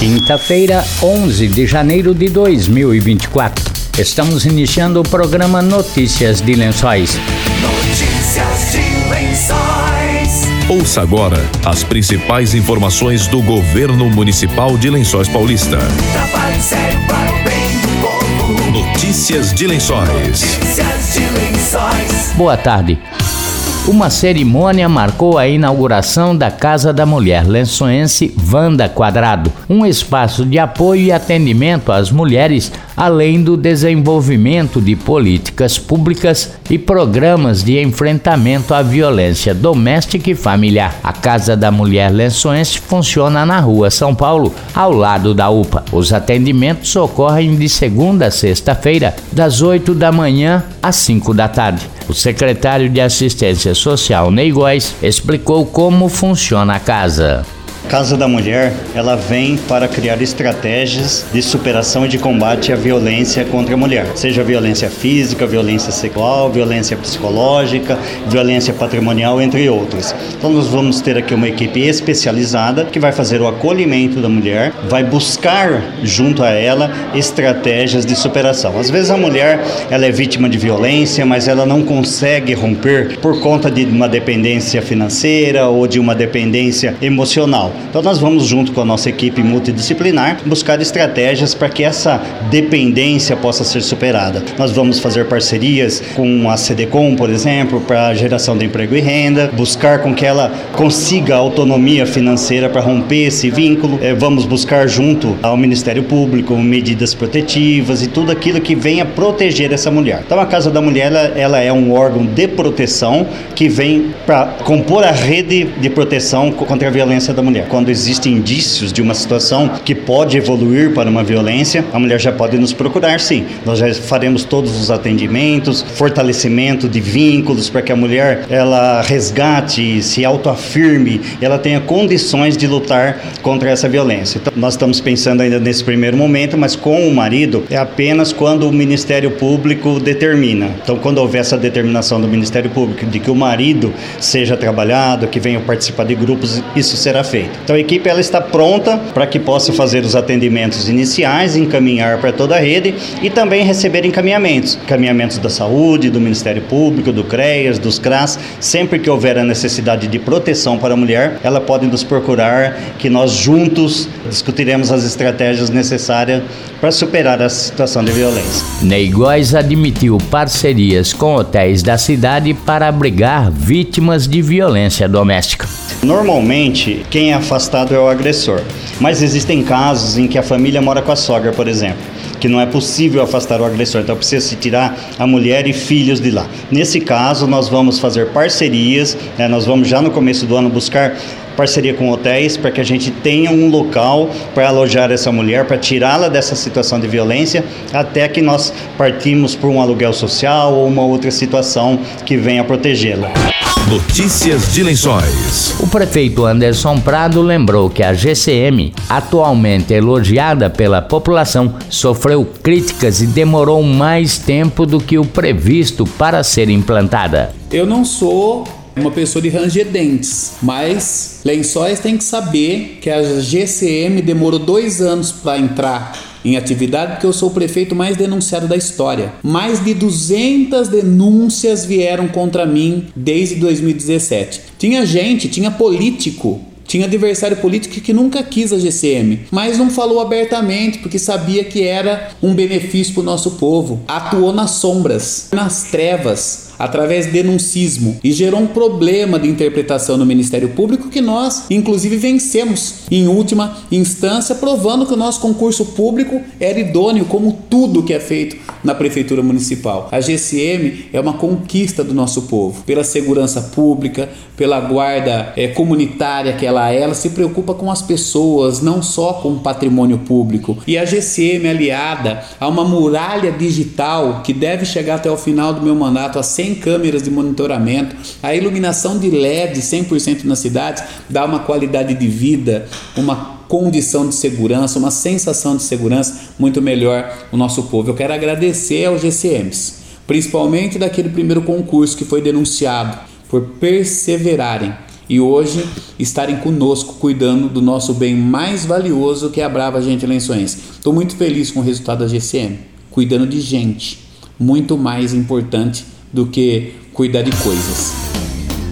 Quinta-feira, 11 de janeiro de 2024. Estamos iniciando o programa Notícias de Lençóis. Notícias de Lençóis. Ouça agora as principais informações do governo municipal de Lençóis Paulista. Notícias de Lençóis. Notícias de Lençóis. Boa tarde. Uma cerimônia marcou a inauguração da Casa da Mulher Lençoense Vanda Quadrado, um espaço de apoio e atendimento às mulheres, além do desenvolvimento de políticas públicas e programas de enfrentamento à violência doméstica e familiar. A Casa da Mulher Lençoense funciona na Rua São Paulo, ao lado da UPA. Os atendimentos ocorrem de segunda a sexta-feira, das 8 da manhã às 5 da tarde. O secretário de Assistência Social, Ney Góes, explicou como funciona a casa. Casa da Mulher, ela vem para criar estratégias de superação e de combate à violência contra a mulher, seja violência física, violência sexual, violência psicológica, violência patrimonial, entre outros. Então nós vamos ter aqui uma equipe especializada que vai fazer o acolhimento da mulher, vai buscar junto a ela estratégias de superação. Às vezes a mulher, ela é vítima de violência, mas ela não consegue romper por conta de uma dependência financeira ou de uma dependência emocional. Então nós vamos junto com a nossa equipe multidisciplinar buscar estratégias para que essa dependência possa ser superada. Nós vamos fazer parcerias com a CDCOM, por exemplo, para geração de emprego e renda, buscar com que ela consiga autonomia financeira para romper esse vínculo. É, vamos buscar junto ao Ministério Público medidas protetivas e tudo aquilo que venha proteger essa mulher. Então a Casa da Mulher ela, ela é um órgão de proteção que vem para compor a rede de proteção contra a violência da mulher. Quando existem indícios de uma situação que pode evoluir para uma violência, a mulher já pode nos procurar, sim. Nós já faremos todos os atendimentos, fortalecimento de vínculos para que a mulher ela resgate, se autoafirme, ela tenha condições de lutar contra essa violência. Então, nós estamos pensando ainda nesse primeiro momento, mas com o marido é apenas quando o Ministério Público determina. Então, quando houver essa determinação do Ministério Público de que o marido seja trabalhado, que venha participar de grupos, isso será feito. Então, a equipe ela está pronta para que possa fazer os atendimentos iniciais, encaminhar para toda a rede e também receber encaminhamentos, encaminhamentos da saúde, do Ministério Público, do CREAS, dos CRAS, sempre que houver a necessidade de proteção para a mulher, ela pode nos procurar que nós juntos discutiremos as estratégias necessárias para superar a situação de violência. Ney Góes admitiu parcerias com hotéis da cidade para abrigar vítimas de violência doméstica. Normalmente, quem é afastado é o agressor, mas existem casos em que a família mora com a sogra, por exemplo, que não é possível afastar o agressor, então precisa se tirar a mulher e filhos de lá. Nesse caso, nós vamos fazer parcerias, né, nós vamos já no começo do ano buscar parceria com hotéis para que a gente tenha um local para alojar essa mulher, para tirá-la dessa situação de violência, até que nós partimos por um aluguel social ou uma outra situação que venha protegê-la. Notícias de Lençóis. O prefeito Anderson Prado lembrou que a GCM, atualmente elogiada pela população, sofreu críticas e demorou mais tempo do que o previsto para ser implantada. Eu não sou uma pessoa de ranger dentes, mas Lençóis tem que saber que a GCM demorou dois anos para entrar em atividade porque eu sou o prefeito mais denunciado da história. Mais de 200 denúncias vieram contra mim desde 2017. Tinha gente, tinha político tinha adversário político que nunca quis a GCM, mas não falou abertamente porque sabia que era um benefício para o nosso povo. Atuou nas sombras, nas trevas, através de denuncismo e gerou um problema de interpretação no Ministério Público que nós, inclusive, vencemos em última instância, provando que o nosso concurso público era idôneo, como tudo que é feito na Prefeitura Municipal. A GCM é uma conquista do nosso povo, pela segurança pública, pela guarda é, comunitária que ela é, ela se preocupa com as pessoas, não só com o patrimônio público. E a GCM, aliada a uma muralha digital que deve chegar até o final do meu mandato a 100 câmeras de monitoramento, a iluminação de LED 100% nas cidades, dá uma qualidade de vida, uma condição de segurança, uma sensação de segurança muito melhor o nosso povo. Eu quero agradecer aos GCMs, principalmente daquele primeiro concurso que foi denunciado por perseverarem e hoje estarem conosco cuidando do nosso bem mais valioso que é a Brava Gente Lençoense. Estou muito feliz com o resultado da GCM, cuidando de gente, muito mais importante do que cuidar de coisas.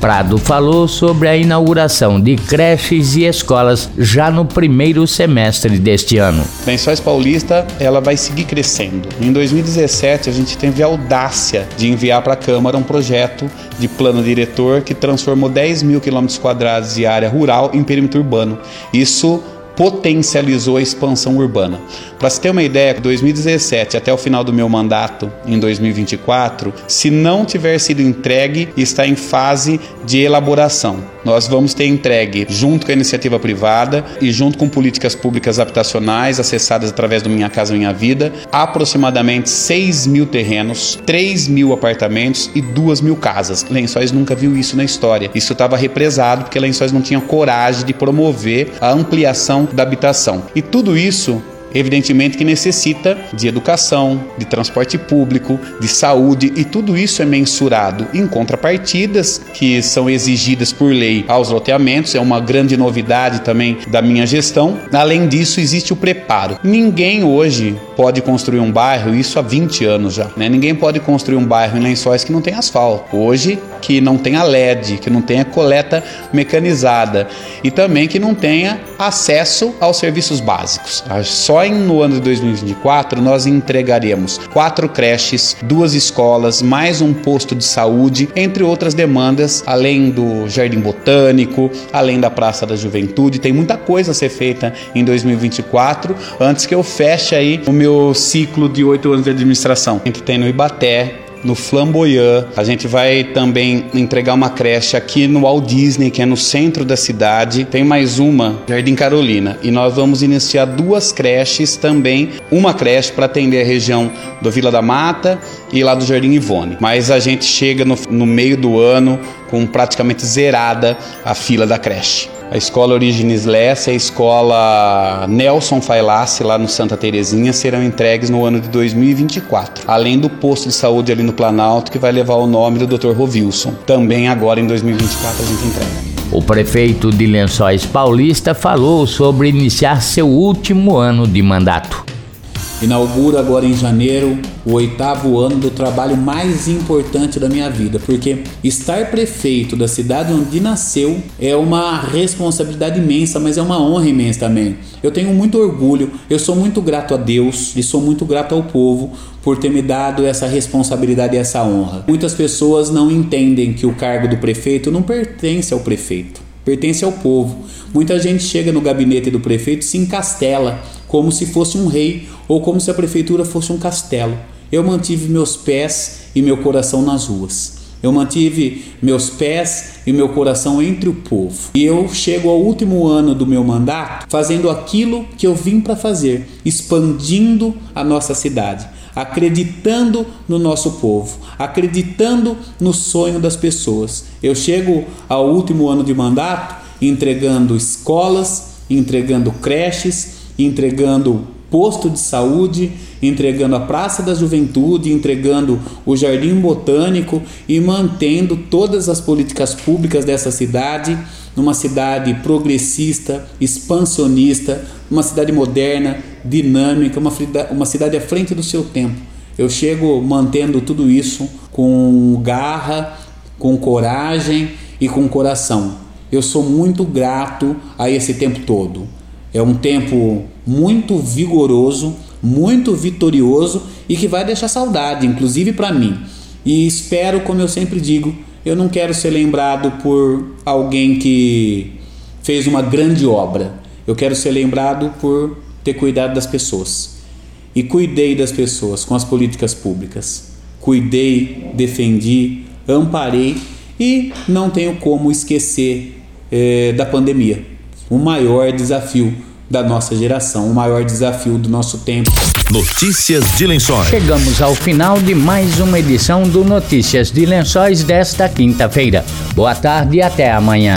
Prado falou sobre a inauguração de creches e escolas já no primeiro semestre deste ano. Lençóis Paulista, ela vai seguir crescendo. Em 2017, a gente teve a audácia de enviar para a Câmara um projeto de plano diretor que transformou 10 mil quilômetros quadrados de área rural em perímetro urbano. Isso potencializou a expansão urbana. Para se ter uma ideia, 2017 até o final do meu mandato, em 2024, se não tiver sido entregue, está em fase de elaboração. Nós vamos ter entregue, junto com a iniciativa privada e junto com políticas públicas habitacionais acessadas através do Minha Casa Minha Vida, aproximadamente 6 mil terrenos, 3 mil apartamentos e 2 mil casas. Lençóis nunca viu isso na história. Isso estava represado porque Lençóis não tinha coragem de promover a ampliação da habitação. E tudo isso Evidentemente que necessita de educação, de transporte público, de saúde e tudo isso é mensurado em contrapartidas que são exigidas por lei aos loteamentos, é uma grande novidade também da minha gestão. Além disso, existe o preparo. Ninguém hoje pode construir um bairro, isso há 20 anos já, né? Ninguém pode construir um bairro em lençóis que não tem asfalto. Hoje, que não tenha LED, que não tenha coleta mecanizada e também que não tenha acesso aos serviços básicos. Só só em, no ano de 2024 nós entregaremos quatro creches, duas escolas, mais um posto de saúde, entre outras demandas, além do Jardim Botânico, além da Praça da Juventude. Tem muita coisa a ser feita em 2024 antes que eu feche aí o meu ciclo de oito anos de administração. A gente tem no Ibaté, no Flamboyant. A gente vai também entregar uma creche aqui no Walt Disney, que é no centro da cidade. Tem mais uma, Jardim Carolina. E nós vamos iniciar duas creches também. Uma creche para atender a região do Vila da Mata e lá do Jardim Ivone. Mas a gente chega no, no meio do ano com praticamente zerada a fila da creche a escola Origines Lessa e a escola Nelson Failace, lá no Santa Terezinha, serão entregues no ano de 2024. Além do posto de saúde ali no Planalto, que vai levar o nome do Dr. Rovilson. Também agora em 2024 a gente entrega. O prefeito de Lençóis Paulista falou sobre iniciar seu último ano de mandato. Inauguro agora em janeiro o oitavo ano do trabalho mais importante da minha vida, porque estar prefeito da cidade onde nasceu é uma responsabilidade imensa, mas é uma honra imensa também. Eu tenho muito orgulho, eu sou muito grato a Deus e sou muito grato ao povo por ter me dado essa responsabilidade e essa honra. Muitas pessoas não entendem que o cargo do prefeito não pertence ao prefeito, pertence ao povo. Muita gente chega no gabinete do prefeito e se encastela como se fosse um rei ou como se a prefeitura fosse um castelo. Eu mantive meus pés e meu coração nas ruas. Eu mantive meus pés e meu coração entre o povo. E eu chego ao último ano do meu mandato fazendo aquilo que eu vim para fazer, expandindo a nossa cidade, acreditando no nosso povo, acreditando no sonho das pessoas. Eu chego ao último ano de mandato entregando escolas, entregando creches, entregando posto de saúde, entregando a Praça da Juventude, entregando o Jardim Botânico e mantendo todas as políticas públicas dessa cidade numa cidade progressista, expansionista, uma cidade moderna, dinâmica, uma, uma cidade à frente do seu tempo. Eu chego mantendo tudo isso com garra, com coragem e com coração. Eu sou muito grato a esse tempo todo. É um tempo muito vigoroso, muito vitorioso e que vai deixar saudade, inclusive para mim. E espero, como eu sempre digo, eu não quero ser lembrado por alguém que fez uma grande obra. Eu quero ser lembrado por ter cuidado das pessoas. E cuidei das pessoas com as políticas públicas. Cuidei, defendi, amparei e não tenho como esquecer eh, da pandemia o maior desafio da nossa geração, o maior desafio do nosso tempo. Notícias de Lençóis. Chegamos ao final de mais uma edição do Notícias de Lençóis desta quinta-feira. Boa tarde e até amanhã.